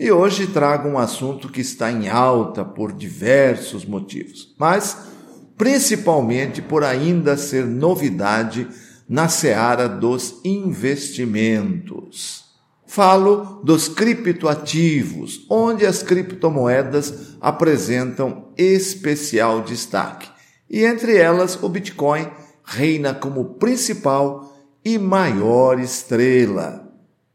E hoje trago um assunto que está em alta por diversos motivos, mas principalmente por ainda ser novidade na seara dos investimentos. Falo dos criptoativos, onde as criptomoedas apresentam especial destaque, e entre elas o Bitcoin reina como principal e maior estrela.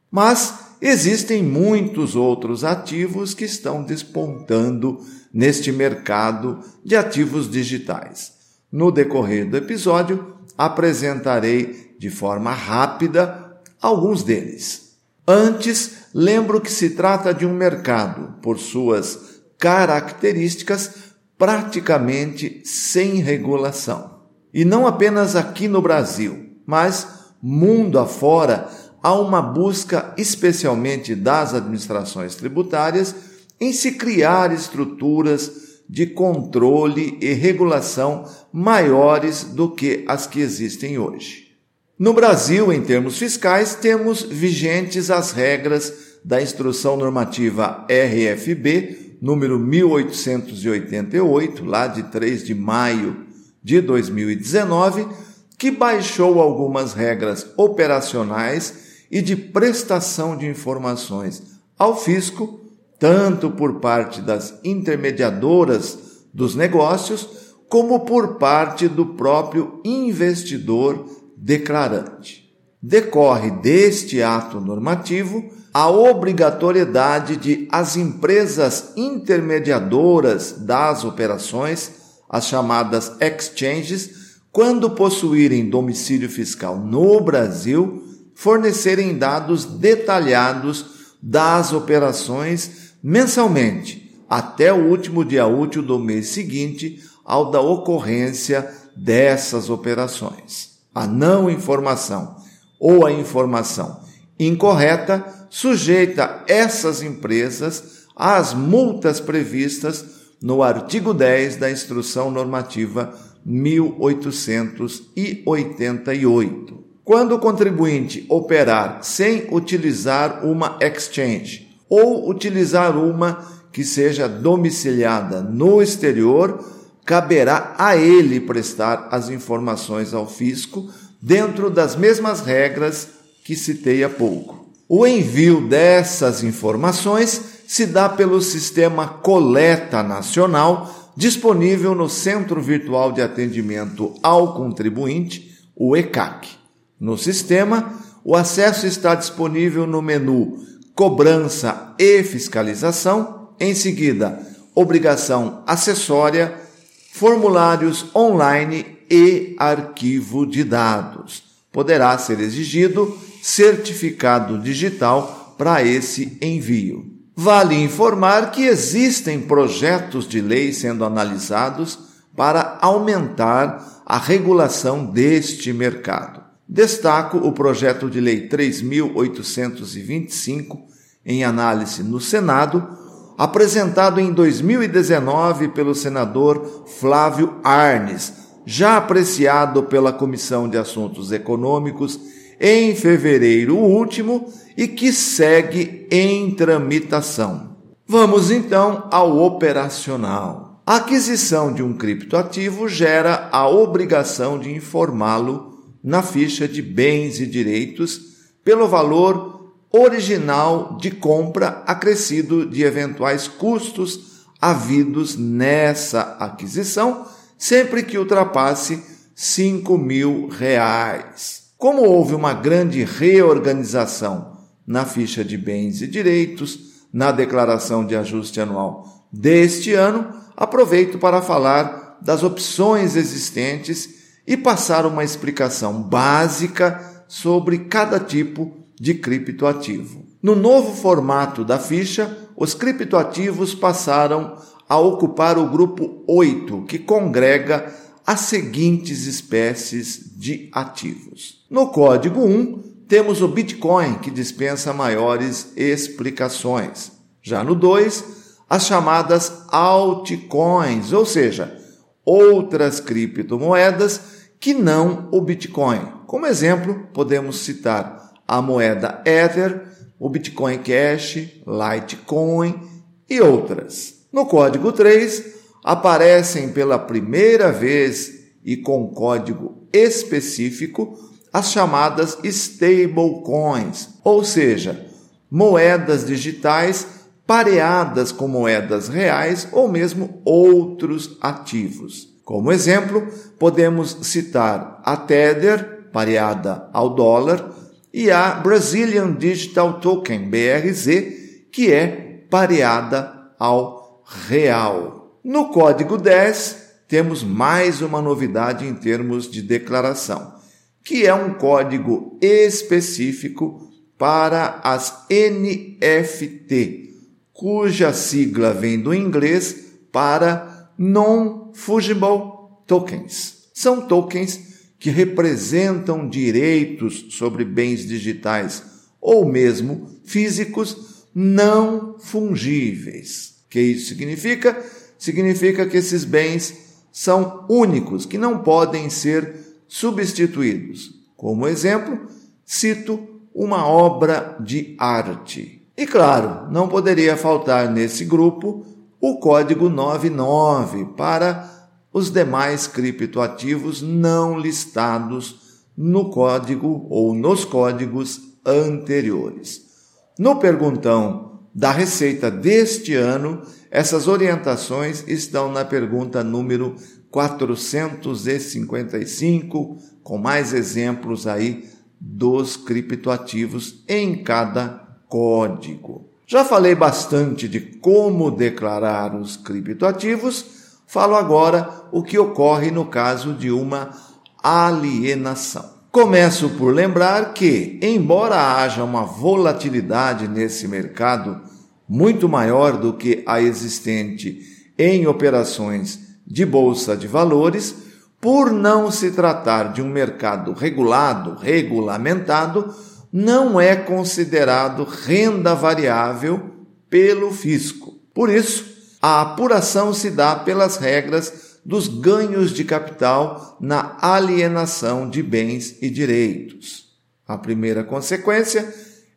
Mas existem muitos outros ativos que estão despontando neste mercado de ativos digitais. No decorrer do episódio, apresentarei de forma rápida alguns deles. Antes, lembro que se trata de um mercado, por suas características, praticamente sem regulação. E não apenas aqui no Brasil, mas mundo afora há uma busca, especialmente das administrações tributárias, em se criar estruturas de controle e regulação maiores do que as que existem hoje. No Brasil, em termos fiscais, temos vigentes as regras da Instrução Normativa RFB, número 1888, lá de 3 de maio de 2019, que baixou algumas regras operacionais e de prestação de informações ao fisco, tanto por parte das intermediadoras dos negócios, como por parte do próprio investidor declarante. Decorre deste ato normativo a obrigatoriedade de as empresas intermediadoras das operações, as chamadas exchanges, quando possuírem domicílio fiscal no Brasil, fornecerem dados detalhados das operações mensalmente, até o último dia útil do mês seguinte ao da ocorrência dessas operações. A não informação ou a informação incorreta sujeita essas empresas às multas previstas no artigo 10 da Instrução Normativa 1888. Quando o contribuinte operar sem utilizar uma exchange ou utilizar uma que seja domiciliada no exterior, caberá a ele prestar as informações ao fisco dentro das mesmas regras que citei há pouco. O envio dessas informações se dá pelo sistema Coleta Nacional, disponível no Centro Virtual de Atendimento ao Contribuinte, o ECAC. No sistema, o acesso está disponível no menu Cobrança e Fiscalização, em seguida, Obrigação Acessória, Formulários Online e Arquivo de Dados. Poderá ser exigido certificado digital para esse envio. Vale informar que existem projetos de lei sendo analisados para aumentar a regulação deste mercado. Destaco o projeto de lei 3825 em análise no Senado, apresentado em 2019 pelo senador Flávio Arnes, já apreciado pela Comissão de Assuntos Econômicos em fevereiro último e que segue em tramitação. Vamos então ao operacional. A aquisição de um criptoativo gera a obrigação de informá-lo na ficha de bens e direitos pelo valor original de compra acrescido de eventuais custos havidos nessa aquisição, sempre que ultrapasse 5 mil reais. Como houve uma grande reorganização na ficha de bens e direitos, na declaração de ajuste anual deste ano, aproveito para falar das opções existentes e passar uma explicação básica sobre cada tipo de criptoativo. No novo formato da ficha, os criptoativos passaram a ocupar o grupo 8, que congrega as seguintes espécies de ativos. No código 1, temos o Bitcoin, que dispensa maiores explicações. Já no 2, as chamadas altcoins, ou seja, outras criptomoedas que não o Bitcoin. Como exemplo, podemos citar a moeda Ether, o Bitcoin Cash, Litecoin e outras. No código 3, aparecem pela primeira vez e com código específico as chamadas stablecoins, ou seja, moedas digitais pareadas com moedas reais ou mesmo outros ativos. Como exemplo, podemos citar a Tether, pareada ao dólar, e a Brazilian Digital Token, BRZ, que é pareada ao real. No código 10, temos mais uma novidade em termos de declaração, que é um código específico para as NFT, cuja sigla vem do inglês para Non-Fungible Tokens. São tokens que representam direitos sobre bens digitais ou mesmo físicos não fungíveis. O que isso significa? Significa que esses bens são únicos, que não podem ser substituídos. Como exemplo, cito uma obra de arte. E claro, não poderia faltar nesse grupo o código 99 para os demais criptoativos não listados no código ou nos códigos anteriores. No perguntão da receita deste ano, essas orientações estão na pergunta número 455, com mais exemplos aí dos criptoativos em cada código. Já falei bastante de como declarar os criptoativos Falo agora o que ocorre no caso de uma alienação. Começo por lembrar que, embora haja uma volatilidade nesse mercado muito maior do que a existente em operações de bolsa de valores, por não se tratar de um mercado regulado, regulamentado, não é considerado renda variável pelo fisco. Por isso, a apuração se dá pelas regras dos ganhos de capital na alienação de bens e direitos. A primeira consequência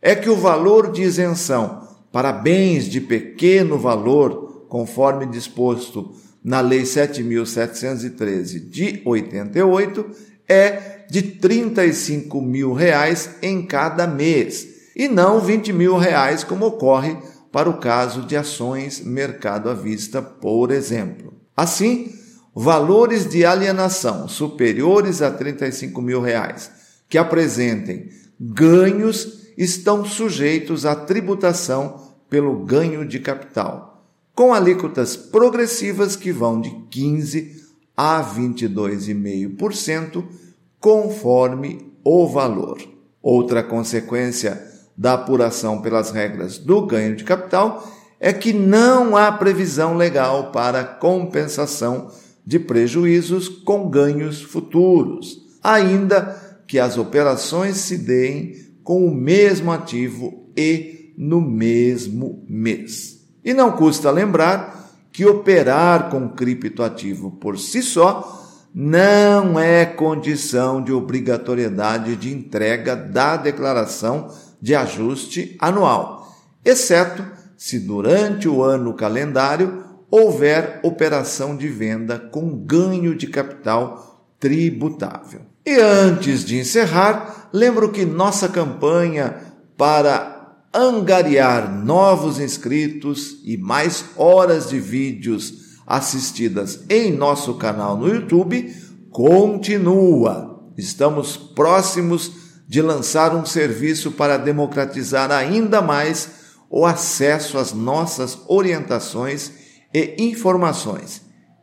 é que o valor de isenção para bens de pequeno valor, conforme disposto na Lei 7.713 de 88, é de 35 mil reais em cada mês e não 20 mil reais como ocorre para o caso de ações mercado à vista, por exemplo. Assim, valores de alienação superiores a 35 mil reais que apresentem ganhos estão sujeitos à tributação pelo ganho de capital, com alíquotas progressivas que vão de 15 a 22,5%, conforme o valor. Outra consequência da apuração pelas regras do ganho de capital é que não há previsão legal para compensação de prejuízos com ganhos futuros, ainda que as operações se deem com o mesmo ativo e no mesmo mês. E não custa lembrar que operar com criptoativo por si só não é condição de obrigatoriedade de entrega da declaração de ajuste anual, exceto se durante o ano calendário houver operação de venda com ganho de capital tributável. E antes de encerrar, lembro que nossa campanha para angariar novos inscritos e mais horas de vídeos assistidas em nosso canal no YouTube continua. Estamos próximos de lançar um serviço para democratizar ainda mais o acesso às nossas orientações e informações.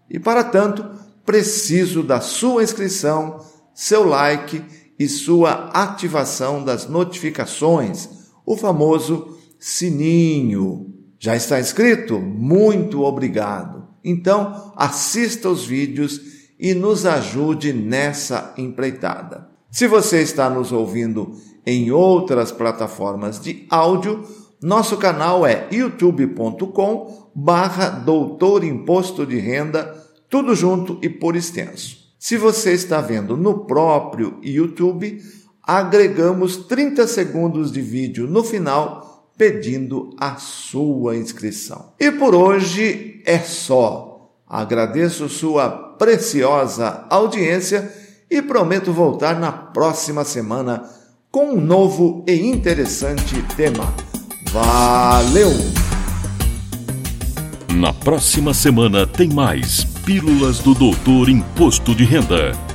E para tanto, preciso da sua inscrição, seu like e sua ativação das notificações, o famoso sininho. Já está inscrito? Muito obrigado. Então, assista os vídeos e nos ajude nessa empreitada. Se você está nos ouvindo em outras plataformas de áudio, nosso canal é youtube.com barra doutor imposto de renda, tudo junto e por extenso. Se você está vendo no próprio YouTube, agregamos 30 segundos de vídeo no final pedindo a sua inscrição. E por hoje é só. Agradeço sua preciosa audiência e prometo voltar na próxima semana com um novo e interessante tema. Valeu! Na próxima semana tem mais Pílulas do Doutor Imposto de Renda.